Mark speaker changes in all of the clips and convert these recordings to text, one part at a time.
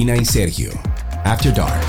Speaker 1: Karina y Sergio, After Dark.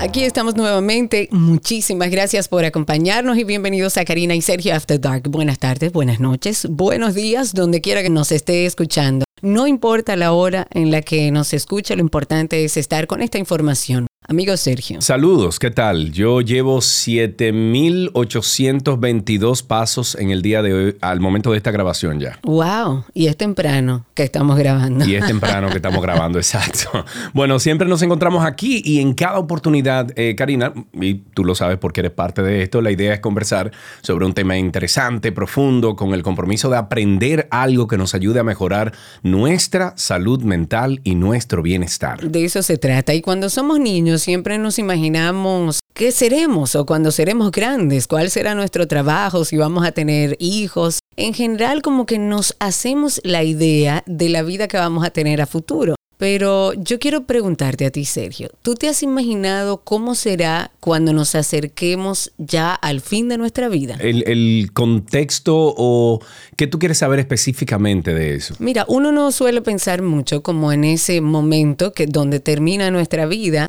Speaker 2: Aquí estamos nuevamente. Muchísimas gracias por acompañarnos y bienvenidos a Karina y Sergio After Dark. Buenas tardes, buenas noches, buenos días, donde quiera que nos esté escuchando. No importa la hora en la que nos escuche, lo importante es estar con esta información. Amigo Sergio.
Speaker 3: Saludos, ¿qué tal? Yo llevo 7.822 pasos en el día de hoy, al momento de esta grabación ya.
Speaker 2: Wow, y es temprano que estamos grabando.
Speaker 3: Y es temprano que estamos grabando, exacto. Bueno, siempre nos encontramos aquí y en cada oportunidad, eh, Karina, y tú lo sabes porque eres parte de esto, la idea es conversar sobre un tema interesante, profundo, con el compromiso de aprender algo que nos ayude a mejorar nuestra salud mental y nuestro bienestar.
Speaker 2: De eso se trata. Y cuando somos niños, siempre nos imaginamos qué seremos o cuando seremos grandes, cuál será nuestro trabajo, si vamos a tener hijos. En general como que nos hacemos la idea de la vida que vamos a tener a futuro. Pero yo quiero preguntarte a ti, Sergio, ¿tú te has imaginado cómo será cuando nos acerquemos ya al fin de nuestra vida?
Speaker 3: El, contexto o qué tú quieres saber específicamente de eso.
Speaker 2: Mira, uno no suele pensar mucho como en ese momento que donde termina nuestra vida,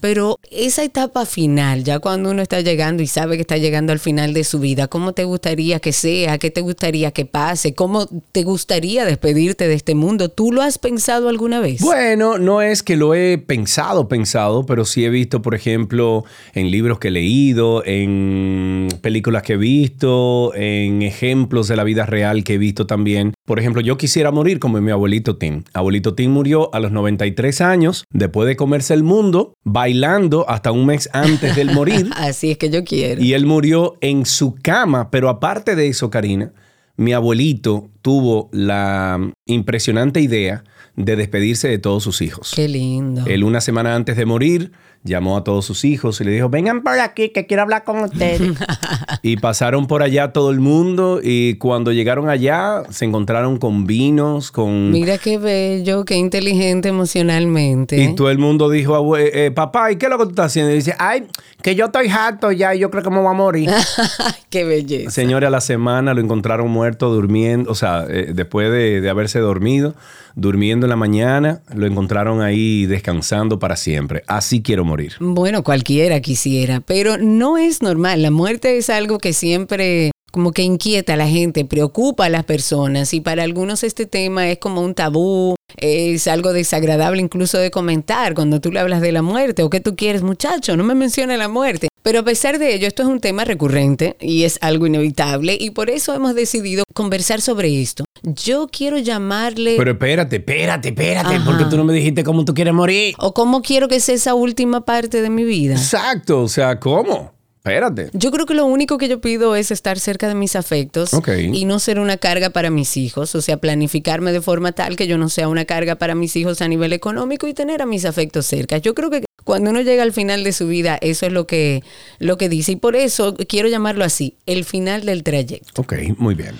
Speaker 2: pero esa etapa final, ya cuando uno está llegando y sabe que está llegando al final de su vida, ¿cómo te gustaría que sea? ¿Qué te gustaría que pase? ¿Cómo te gustaría despedirte de este mundo? ¿Tú lo has pensado alguna vez?
Speaker 3: Bueno, no es que lo he pensado, pensado, pero sí he visto, por ejemplo, en libros que he leído, en películas que he visto, en ejemplos de la vida real que he visto también. Por ejemplo, yo quisiera morir como mi abuelito Tim. Abuelito Tim murió a los 93 años, después de comerse el mundo, bailando hasta un mes antes del morir.
Speaker 2: Así es que yo quiero.
Speaker 3: Y él murió en su cama, pero aparte de eso, Karina, mi abuelito tuvo la impresionante idea de despedirse de todos sus hijos.
Speaker 2: Qué lindo.
Speaker 3: Él una semana antes de morir llamó a todos sus hijos y le dijo, vengan por aquí que quiero hablar con ustedes. y pasaron por allá todo el mundo y cuando llegaron allá se encontraron con vinos, con...
Speaker 2: Mira qué bello, qué inteligente emocionalmente.
Speaker 3: Y todo el mundo dijo, eh, papá, ¿y qué es lo que tú estás haciendo? Y dice, ay, que yo estoy harto ya y yo creo que me voy a morir.
Speaker 2: qué belleza.
Speaker 3: Señores, a la semana lo encontraron muerto durmiendo, o sea, eh, después de, de haberse dormido, durmiendo en la mañana, lo encontraron ahí descansando para siempre. Así quiero morir.
Speaker 2: Bueno, cualquiera quisiera, pero no es normal. La muerte es algo que siempre como que inquieta a la gente, preocupa a las personas y para algunos este tema es como un tabú, es algo desagradable incluso de comentar cuando tú le hablas de la muerte o que tú quieres muchacho, no me menciona la muerte. Pero a pesar de ello, esto es un tema recurrente y es algo inevitable y por eso hemos decidido conversar sobre esto. Yo quiero llamarle...
Speaker 3: Pero espérate, espérate, espérate, porque tú no me dijiste cómo tú quieres morir.
Speaker 2: O cómo quiero que sea esa última parte de mi vida.
Speaker 3: Exacto, o sea, ¿cómo? Espérate.
Speaker 2: Yo creo que lo único que yo pido es estar cerca de mis afectos y no ser una carga para mis hijos, o sea, planificarme de forma tal que yo no sea una carga para mis hijos a nivel económico y tener a mis afectos cerca. Yo creo que cuando uno llega al final de su vida, eso es lo que, lo que dice y por eso quiero llamarlo así, el final del trayecto.
Speaker 3: Ok, muy bien.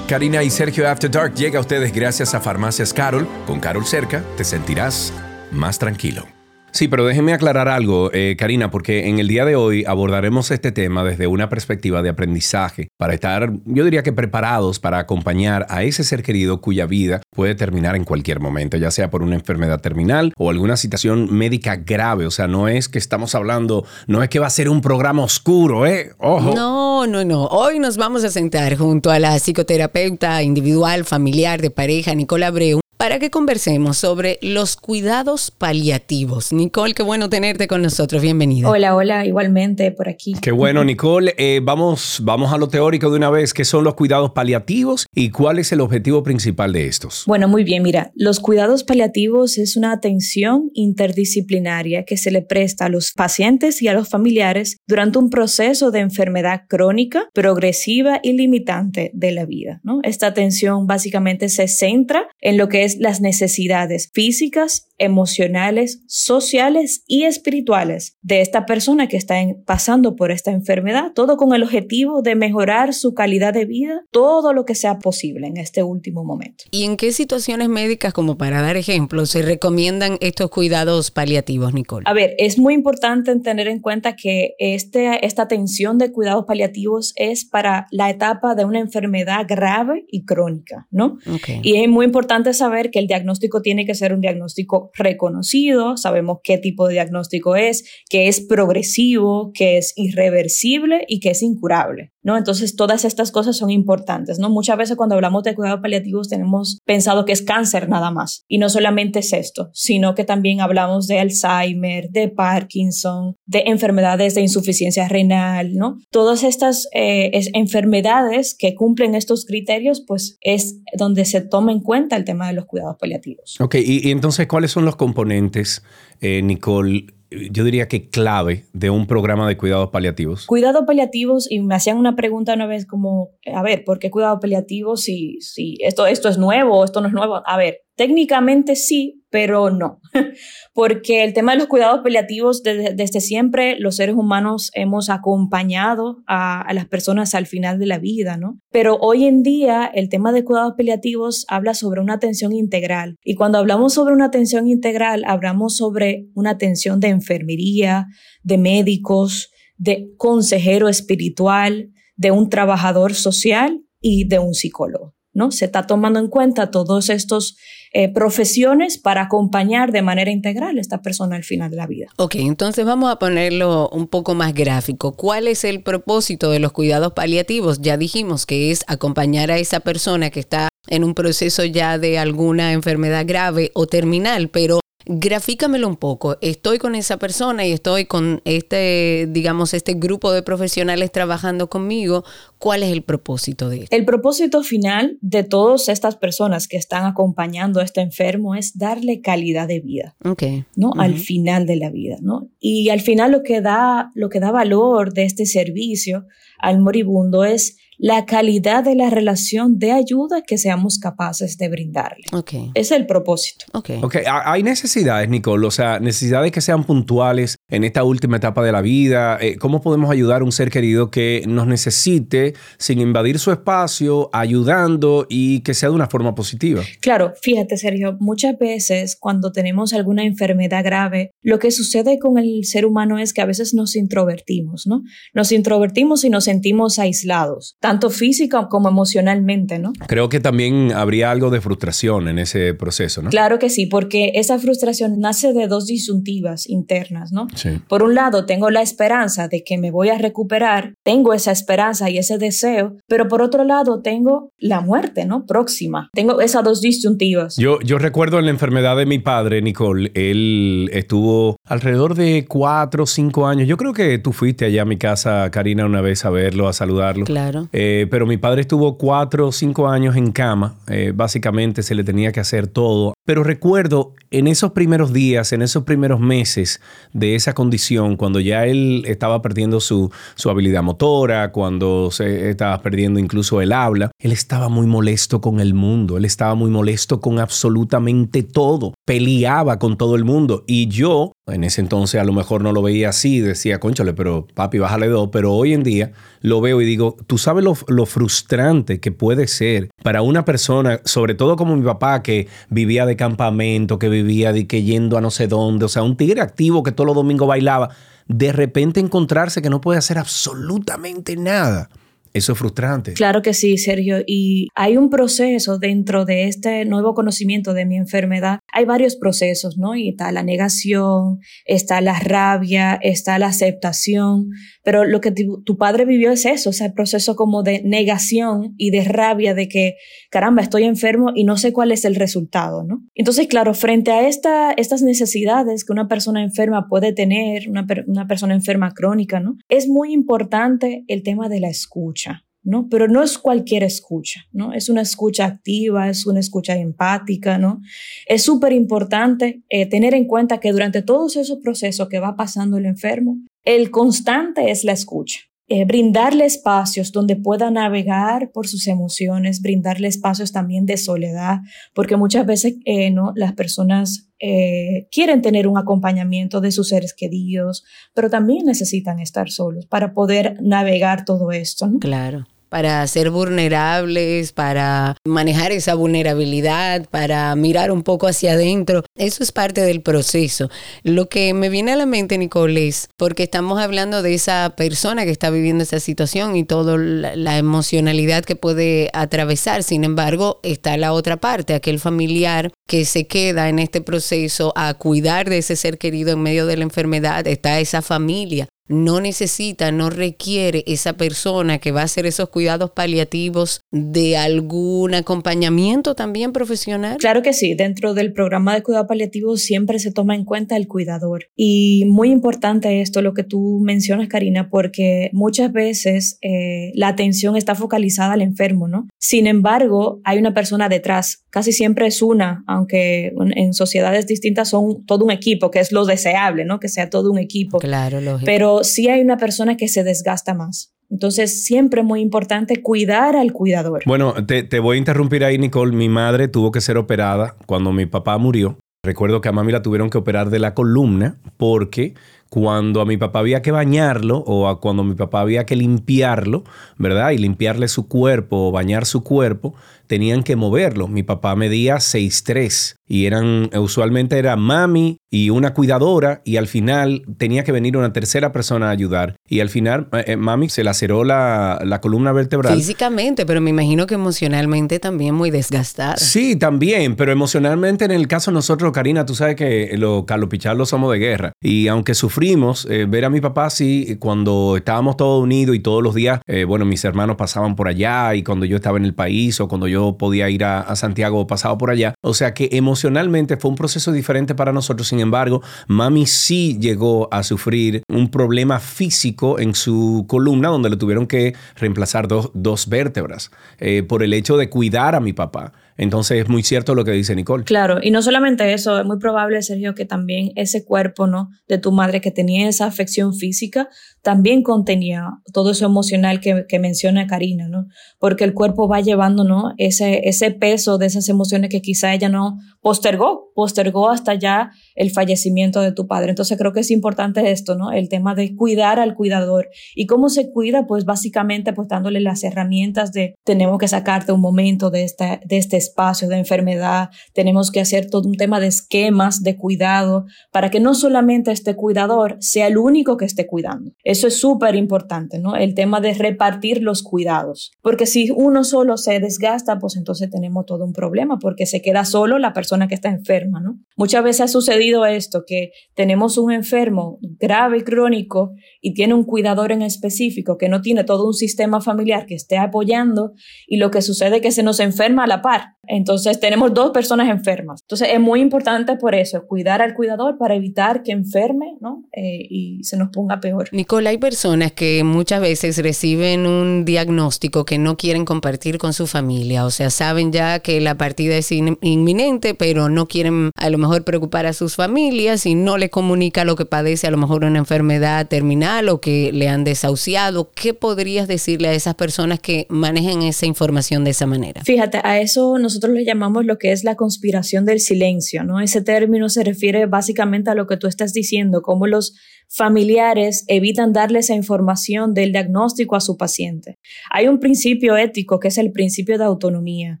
Speaker 1: Karina y Sergio After Dark llega a ustedes gracias a Farmacias Carol. Con Carol cerca te sentirás más tranquilo.
Speaker 3: Sí, pero déjenme aclarar algo, eh, Karina, porque en el día de hoy abordaremos este tema desde una perspectiva de aprendizaje, para estar, yo diría que preparados para acompañar a ese ser querido cuya vida puede terminar en cualquier momento, ya sea por una enfermedad terminal o alguna situación médica grave. O sea, no es que estamos hablando, no es que va a ser un programa oscuro, ¿eh? Ojo.
Speaker 2: No, no, no. Hoy nos vamos a sentar junto a la psicoterapeuta individual, familiar, de pareja, Nicola Abreu, para que conversemos sobre los cuidados paliativos. Nicole, qué bueno tenerte con nosotros. Bienvenida.
Speaker 4: Hola, hola, igualmente por aquí.
Speaker 3: Qué bueno, Nicole. Eh, vamos, vamos a lo teórico de una vez. ¿Qué son los cuidados paliativos y cuál es el objetivo principal de estos?
Speaker 4: Bueno, muy bien. Mira, los cuidados paliativos es una atención interdisciplinaria que se le presta a los pacientes y a los familiares durante un proceso de enfermedad crónica, progresiva y limitante de la vida. ¿no? Esta atención básicamente se centra en lo que es las necesidades físicas, emocionales, sociales y espirituales de esta persona que está pasando por esta enfermedad, todo con el objetivo de mejorar su calidad de vida, todo lo que sea posible en este último momento.
Speaker 2: ¿Y en qué situaciones médicas, como para dar ejemplos, se recomiendan estos cuidados paliativos, Nicole?
Speaker 4: A ver, es muy importante tener en cuenta que este, esta atención de cuidados paliativos es para la etapa de una enfermedad grave y crónica, ¿no? Y es muy importante saber que el diagnóstico tiene que ser un diagnóstico reconocido, sabemos qué tipo de diagnóstico es, que es progresivo, que es irreversible y que es incurable. ¿No? Entonces, todas estas cosas son importantes, ¿no? Muchas veces cuando hablamos de cuidados paliativos tenemos pensado que es cáncer nada más, y no solamente es esto, sino que también hablamos de Alzheimer, de Parkinson, de enfermedades de insuficiencia renal, ¿no? Todas estas eh, enfermedades que cumplen estos criterios, pues es donde se toma en cuenta el tema de los cuidados paliativos.
Speaker 3: Ok, y, entonces, ¿cuáles son los componentes, eh, Nicole? Yo diría que clave de un programa de cuidados paliativos?
Speaker 4: Cuidados paliativos, y me hacían una pregunta una vez como, a ver, ¿por qué cuidados paliativos si, si esto, esto es nuevo esto no es nuevo? A ver, Técnicamente sí, pero no, porque el tema de los cuidados paliativos, desde, siempre los seres humanos hemos acompañado a, las personas al final de la vida, ¿no? Pero hoy en día el tema de cuidados paliativos habla sobre una atención integral. Y cuando hablamos sobre una atención integral, hablamos sobre una atención de enfermería, de médicos, de consejero espiritual, de un trabajador social y de un psicólogo. ¿No? Se está tomando en cuenta todos estos eh, profesiones para acompañar de manera integral a esta persona al final de la vida.
Speaker 2: Ok, entonces vamos a ponerlo un poco más gráfico. ¿Cuál es el propósito de los cuidados paliativos? Ya dijimos que es acompañar a esa persona que está en un proceso ya de alguna enfermedad grave o terminal, pero Grafícamelo un poco. Estoy con esa persona y estoy con este, digamos, este grupo de profesionales trabajando conmigo. ¿Cuál es el propósito de esto?
Speaker 4: El propósito final de todas estas personas que están acompañando a este enfermo es darle calidad de vida.
Speaker 2: Okay.
Speaker 4: ¿No? Al final de la vida, ¿no? Y al final lo que da, lo que da valor de este servicio al moribundo es la calidad de la relación de ayuda que seamos capaces de brindarle.
Speaker 2: Okay.
Speaker 4: Es el propósito.
Speaker 3: Okay. Hay necesidades, Nicole, o sea, necesidades que sean puntuales en esta última etapa de la vida. Eh, ¿Cómo podemos ayudar a un ser querido que nos necesite sin invadir su espacio, ayudando y que sea de una forma positiva?
Speaker 4: Claro, fíjate, Sergio, muchas veces cuando tenemos alguna enfermedad grave, lo que sucede con el ser humano es que a veces nos introvertimos, ¿no? Nos introvertimos y nos sentimos aislados tanto física como emocionalmente, ¿no?
Speaker 3: Creo que también habría algo de frustración en ese proceso, ¿no?
Speaker 4: Claro que sí, porque esa frustración nace de dos disyuntivas internas, ¿no?
Speaker 3: Sí.
Speaker 4: Por un lado, tengo la esperanza de que me voy a recuperar, tengo esa esperanza y ese deseo, pero por otro lado, tengo la muerte, ¿no? Próxima. Tengo esas dos disyuntivas.
Speaker 3: Yo, yo recuerdo en la enfermedad de mi padre, Nicole, él estuvo alrededor de cuatro o cinco años. Yo creo que tú fuiste allá a mi casa, Karina, una vez a verlo, a saludarlo.
Speaker 2: Claro.
Speaker 3: Eh, pero mi padre estuvo cuatro o cinco años en cama. Eh, básicamente se le tenía que hacer todo. Pero recuerdo en esos primeros días, en esos primeros meses de esa condición, cuando ya él estaba perdiendo su, su habilidad motora, cuando se estaba perdiendo incluso el habla, él estaba muy molesto con el mundo. Él estaba muy molesto con absolutamente todo. Peleaba con todo el mundo. Y yo, en ese entonces a lo mejor no lo veía así, decía, conchale, pero papi, bájale dos. Pero hoy en día lo veo y digo, tú sabes lo, frustrante que puede ser para una persona, sobre todo como mi papá, que vivía de campamento, que vivía de que yendo a no sé dónde, o sea, un tigre activo que todos los domingos bailaba, de repente encontrarse que no puede hacer absolutamente nada. Eso es frustrante.
Speaker 4: Claro que sí, Sergio. Y hay un proceso dentro de este nuevo conocimiento de mi enfermedad. Hay varios procesos, ¿no? Y está la negación, está la rabia, está la aceptación. Pero lo que tu, padre vivió es eso, o sea, el proceso como de negación y de rabia de que, caramba, estoy enfermo y no sé cuál es el resultado, ¿no? Entonces, claro, frente a esta, estas necesidades que una persona enferma puede tener, una, una persona enferma crónica, ¿no? Es muy importante el tema de la escucha ¿no? Pero no es cualquier escucha, ¿no? Es una escucha activa, es una escucha empática, ¿no? Es súper importante eh, tener en cuenta que durante todos esos procesos que va pasando el enfermo, el constante es la escucha. Eh, brindarle espacios donde pueda navegar por sus emociones, brindarle espacios también de soledad, porque muchas veces eh, ¿no? las personas eh, quieren tener un acompañamiento de sus seres queridos, pero también necesitan estar solos para poder navegar todo esto.
Speaker 2: Claro. Para ser vulnerables, para manejar esa vulnerabilidad, para mirar un poco hacia adentro. Eso es parte del proceso. Lo que me viene a la mente, Nicole, es porque estamos hablando de esa persona que está viviendo esa situación y toda la, emocionalidad que puede atravesar. Sin embargo, está la otra parte, aquel familiar que se queda en este proceso a cuidar de ese ser querido en medio de la enfermedad, está esa familia no necesita, no requiere esa persona que va a hacer esos cuidados paliativos de algún acompañamiento también profesional?
Speaker 4: Claro que sí, dentro del programa de cuidado paliativo siempre se toma en cuenta el cuidador. Y muy importante esto, lo que tú mencionas, Karina, porque muchas veces eh, la atención está focalizada al enfermo, ¿no? Sin embargo, hay una persona detrás, casi siempre es una, aunque en sociedades distintas son todo un equipo, que es lo deseable, ¿no? Que sea todo un equipo.
Speaker 2: Claro, lógico.
Speaker 4: Pero sí hay una persona que se desgasta más. Entonces, siempre muy importante cuidar al cuidador.
Speaker 3: Bueno, te, te, voy a interrumpir ahí, Nicole. Mi madre tuvo que ser operada cuando mi papá murió. Recuerdo que a mami la tuvieron que operar de la columna porque cuando a mi papá había que bañarlo o a cuando mi papá había que limpiarlo, ¿verdad? Y limpiarle su cuerpo o bañar su cuerpo, tenían que moverlo. Mi papá medía 6'3 y eran, usualmente era mami y una cuidadora y al final tenía que venir una tercera persona a ayudar. Y al final eh, eh, mami se laceró la, la, columna vertebral.
Speaker 2: Físicamente, pero me imagino que emocionalmente también muy desgastada.
Speaker 3: Sí, también, pero emocionalmente en el caso de nosotros, Karina, tú sabes que los Carlos Pichardo somos de guerra. Y aunque sufrimos, eh, ver a mi papá sí, cuando estábamos todos unidos y todos los días, bueno, mis hermanos pasaban por allá y cuando yo estaba en el país o cuando yo podía ir a, Santiago pasado por allá. O sea que emocionalmente fue un proceso diferente para nosotros. Sin embargo, mami sí llegó a sufrir un problema físico en su columna donde le tuvieron que reemplazar dos, dos vértebras eh, por el hecho de cuidar a mi papá. Entonces es muy cierto lo que dice Nicole.
Speaker 4: Claro, y no solamente eso, es muy probable, Sergio, que también ese cuerpo ¿no? de tu madre que tenía esa afección física, también contenía todo eso emocional que, menciona Karina, ¿no? Porque el cuerpo va llevando, ¿no? Ese, ese peso de esas emociones que quizá ella no postergó, postergó hasta ya el fallecimiento de tu padre. Entonces creo que es importante esto, ¿no? El tema de cuidar al cuidador. ¿Y cómo se cuida? Pues básicamente pues dándole las herramientas de tenemos que sacarte un momento de, esta, de este espacio de enfermedad, tenemos que hacer todo un tema de esquemas de cuidado para que no solamente este cuidador sea el único que esté cuidando. Eso es súper importante, ¿no? El tema de repartir los cuidados. Porque si uno solo se desgasta, pues entonces tenemos todo un problema, porque se queda solo la persona que está enferma, ¿no? Muchas veces ha sucedido esto, que tenemos un enfermo grave crónico y tiene un cuidador en específico que no tiene todo un sistema familiar que esté apoyando y lo que sucede es que se nos enferma a la par. Entonces tenemos dos personas enfermas. Entonces es muy importante por eso, cuidar al cuidador para evitar que enferme ¿no? Eh, y se nos ponga peor.
Speaker 2: Nicole, hay personas que muchas veces reciben un diagnóstico que no quieren compartir con su familia, o sea, saben ya que la partida es inminente, pero no quieren a lo mejor preocupar a sus familias y no le comunica lo que padece, a lo mejor una enfermedad terminal o que le han desahuciado. ¿Qué podrías decirle a esas personas que manejen esa información de esa manera?
Speaker 4: Fíjate, a eso nos nosotros le llamamos lo que es la conspiración del silencio, ¿no? Ese término se refiere básicamente a lo que tú estás diciendo, cómo los familiares evitan darle esa información del diagnóstico a su paciente. Hay un principio ético que es el principio de autonomía.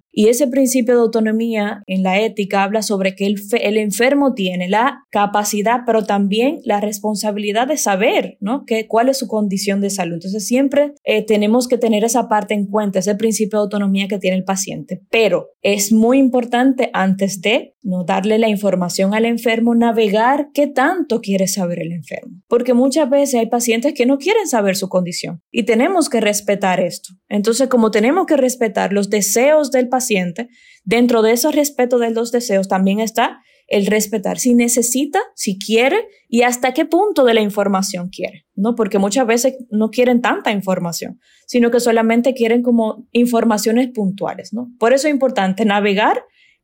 Speaker 4: Y ese principio de autonomía en la ética habla sobre que el, enfermo tiene la capacidad, pero también la responsabilidad de saber ¿no? que, cuál es su condición de salud. Entonces siempre eh, tenemos que tener esa parte en cuenta, ese principio de autonomía que tiene el paciente. Pero es muy importante antes de no darle la información al enfermo, navegar qué tanto quiere saber el enfermo. Porque muchas veces hay pacientes que no quieren saber su condición y tenemos que respetar esto. Entonces, como tenemos que respetar los deseos del paciente, dentro de ese respeto de los deseos también está el respetar si necesita, si quiere y hasta qué punto de la información quiere, ¿no? Porque muchas veces no quieren tanta información, sino que solamente quieren como informaciones puntuales, ¿no? Por eso es importante navegar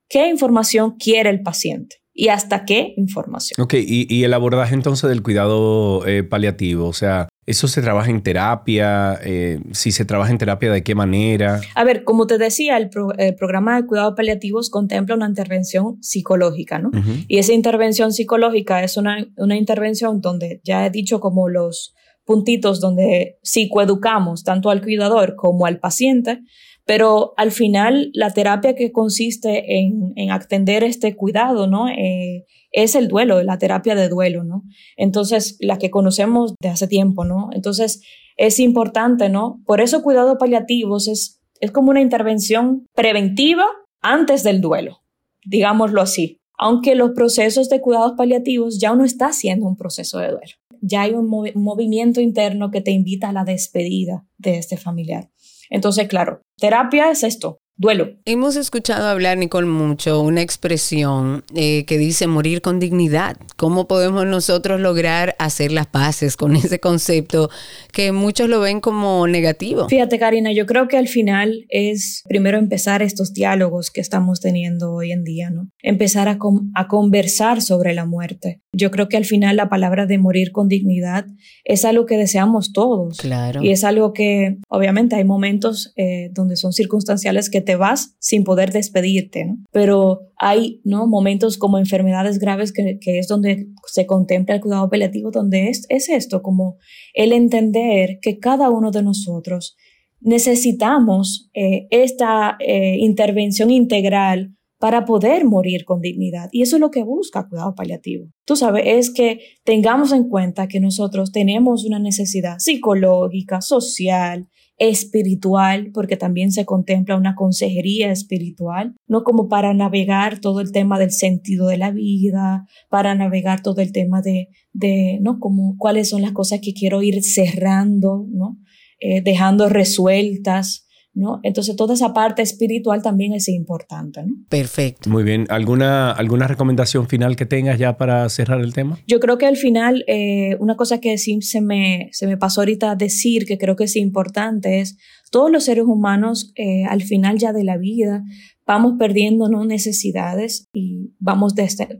Speaker 4: qué información quiere el paciente y hasta qué información.
Speaker 3: Ok, y, el abordaje entonces del cuidado eh, paliativo, o sea, ¿eso se trabaja en terapia? Eh, si se trabaja en terapia, ¿de qué manera?
Speaker 4: A ver, como te decía, el, programa de cuidados paliativos contempla una intervención psicológica, ¿no? Y esa intervención psicológica es una, una intervención donde ya he dicho como los puntitos donde psicoeducamos tanto al cuidador como al paciente, pero al final la terapia que consiste en, en atender este cuidado, ¿no? Eh, es el duelo, la terapia de duelo, ¿no? Entonces, la que conocemos de hace tiempo, ¿no? Entonces, es importante, ¿no? Por eso cuidados paliativos es, es como una intervención preventiva antes del duelo, digámoslo así. Aunque los procesos de cuidados paliativos ya uno está haciendo un proceso de duelo. Ya hay un movimiento interno que te invita a la despedida de este familiar. Entonces, claro, terapia es esto, duelo.
Speaker 2: Hemos escuchado hablar, Nicole, mucho una expresión eh, que dice morir con dignidad. ¿Cómo podemos nosotros lograr hacer las paces con ese concepto que muchos lo ven como negativo?
Speaker 4: Fíjate, Karina, yo creo que al final es primero empezar estos diálogos que estamos teniendo hoy en día, ¿no? Empezar a, a conversar sobre la muerte. Yo creo que al final la palabra de morir con dignidad es algo que deseamos todos.
Speaker 2: Claro.
Speaker 4: Y es algo que, obviamente, hay momentos eh, donde son circunstanciales que te vas sin poder despedirte, ¿no? Pero hay, ¿no? Momentos como enfermedades graves que, que es donde se contempla el cuidado paliativo, donde es, es esto, como el entender que cada uno de nosotros necesitamos eh, esta eh, intervención integral para poder morir con dignidad. Y eso es lo que busca cuidado paliativo. Tú sabes, es que tengamos en cuenta que nosotros tenemos una necesidad psicológica, social, espiritual, porque también se contempla una consejería espiritual, no como para navegar todo el tema del sentido de la vida, para navegar todo el tema de, de ¿no? Como cuáles son las cosas que quiero ir cerrando, ¿no? Eh, dejando resueltas, ¿no? Entonces toda esa parte espiritual también es importante, ¿no?
Speaker 2: Perfecto.
Speaker 3: Muy bien. ¿Alguna, alguna recomendación final que tengas ya para cerrar el tema?
Speaker 4: Yo creo que al final, eh, una cosa que sí se me, se me pasó ahorita a decir, que creo que es importante, es todos los seres humanos eh, al final ya de la vida vamos perdiendo ¿no? necesidades y vamos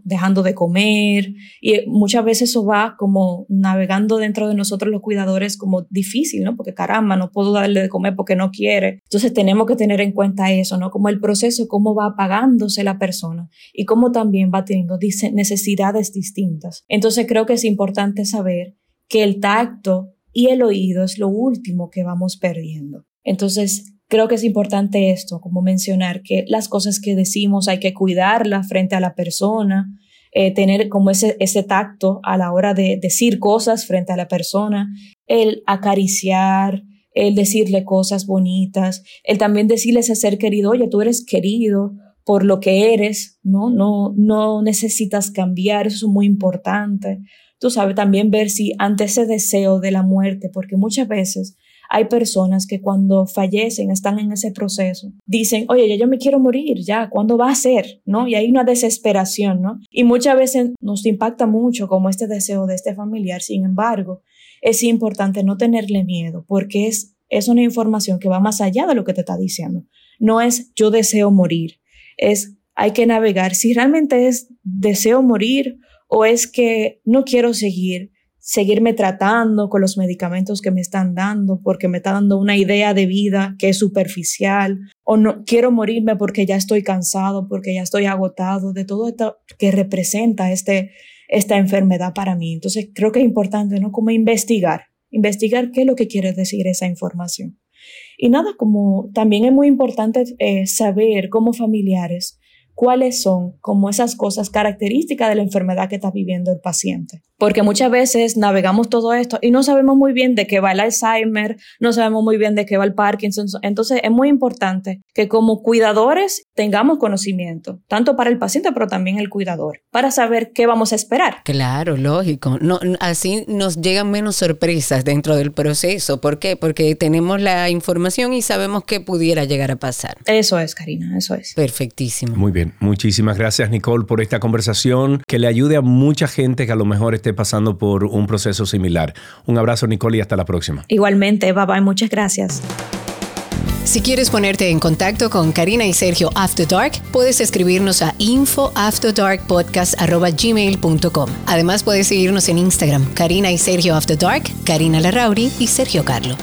Speaker 4: dejando de comer y muchas veces eso va como navegando dentro de nosotros los cuidadores como difícil, ¿no? Porque caramba, no puedo darle de comer porque no quiere. Entonces tenemos que tener en cuenta eso, ¿no? Como el proceso, cómo va apagándose la persona y cómo también va teniendo necesidades distintas. Entonces creo que es importante saber que el tacto y el oído es lo último que vamos perdiendo. Entonces, creo que es importante esto, como mencionar que las cosas que decimos hay que cuidarlas frente a la persona, eh, tener como ese, ese tacto a la hora de decir cosas frente a la persona, el acariciar, el decirle cosas bonitas, el también decirle ese ser querido, oye, tú eres querido por lo que eres, ¿no? No, no necesitas cambiar, eso es muy importante. Tú sabes, también ver si ante ese deseo de la muerte, porque muchas veces hay personas que cuando fallecen, están en ese proceso, dicen, oye, ya yo me quiero morir, ya, ¿cuándo va a ser? ¿No? Y hay una desesperación, ¿no? Y muchas veces nos impacta mucho como este deseo de este familiar, sin embargo, es importante no tenerle miedo porque es, es una información que va más allá de lo que te está diciendo. No es yo deseo morir, es hay que navegar si realmente es deseo morir o es que no quiero seguir seguirme tratando con los medicamentos que me están dando porque me está dando una idea de vida que es superficial o no quiero morirme porque ya estoy cansado, porque ya estoy agotado de todo esto que representa este, esta enfermedad para mí. Entonces creo que es importante, ¿no? Como investigar, investigar qué es lo que quiere decir esa información. Y nada, como también es muy importante eh, saber como familiares cuáles son como esas cosas características de la enfermedad que está viviendo el paciente. Porque muchas veces navegamos todo esto y no sabemos muy bien de qué va el Alzheimer, no sabemos muy bien de qué va el Parkinson. Entonces es muy importante que como cuidadores tengamos conocimiento, tanto para el paciente, pero también el cuidador, para saber qué vamos a esperar.
Speaker 2: Claro, lógico. No, así nos llegan menos sorpresas dentro del proceso. ¿Por qué? Porque tenemos la información y sabemos qué pudiera llegar a pasar.
Speaker 4: Eso es, Karina, eso es.
Speaker 2: Perfectísimo.
Speaker 3: Muy bien. Muchísimas gracias, Nicole, por esta conversación que le ayude a mucha gente que a lo mejor esté pasando por un proceso similar. Un abrazo, Nicole, y hasta la próxima.
Speaker 4: Igualmente, bye bye, muchas gracias.
Speaker 2: Si quieres ponerte en contacto con Karina y Sergio After Dark, puedes escribirnos a infoafterdarkpodcast.gmail.com. Además, puedes seguirnos en Instagram, Karina y Sergio After Dark, Karina Larrauri y Sergio Carlo.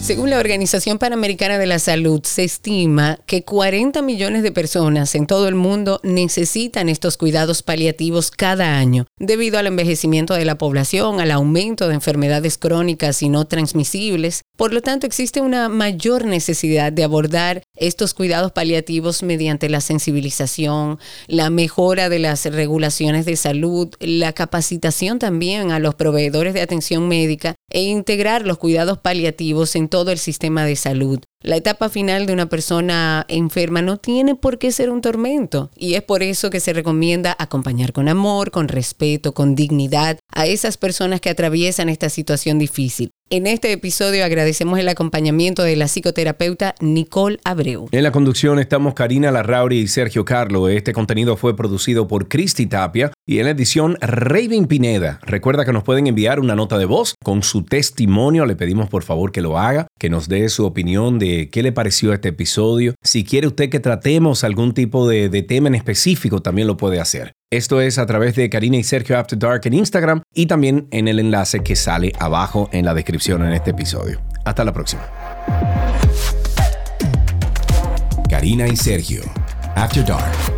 Speaker 2: Según la Organización Panamericana de la Salud, se estima que 40 millones de personas en todo el mundo necesitan estos cuidados paliativos cada año, debido al envejecimiento de la población, al aumento de enfermedades crónicas y no transmisibles. Por lo tanto, existe una mayor necesidad de abordar estos cuidados paliativos mediante la sensibilización, la mejora de las regulaciones de salud, la capacitación también a los proveedores de atención médica e integrar los cuidados paliativos en todo el sistema de salud. La etapa final de una persona enferma no tiene por qué ser un tormento y es por eso que se recomienda acompañar con amor, con respeto, con dignidad a esas personas que atraviesan esta situación difícil. En este episodio agradecemos el acompañamiento de la psicoterapeuta Nicole Abreu.
Speaker 3: En la conducción estamos Karina Larrauri y Sergio Carlo. Este contenido fue producido por Cristi Tapia y en la edición Raven Pineda. Recuerda que nos pueden enviar una nota de voz con su testimonio. Le pedimos por favor que lo haga, que nos dé su opinión de qué le pareció este episodio. Si quiere usted que tratemos algún tipo de, de tema en específico, también lo puede hacer. Esto es a través de Karina y Sergio After Dark en Instagram y también en el enlace que sale abajo en la descripción en este episodio. Hasta la próxima.
Speaker 1: Karina y Sergio After Dark.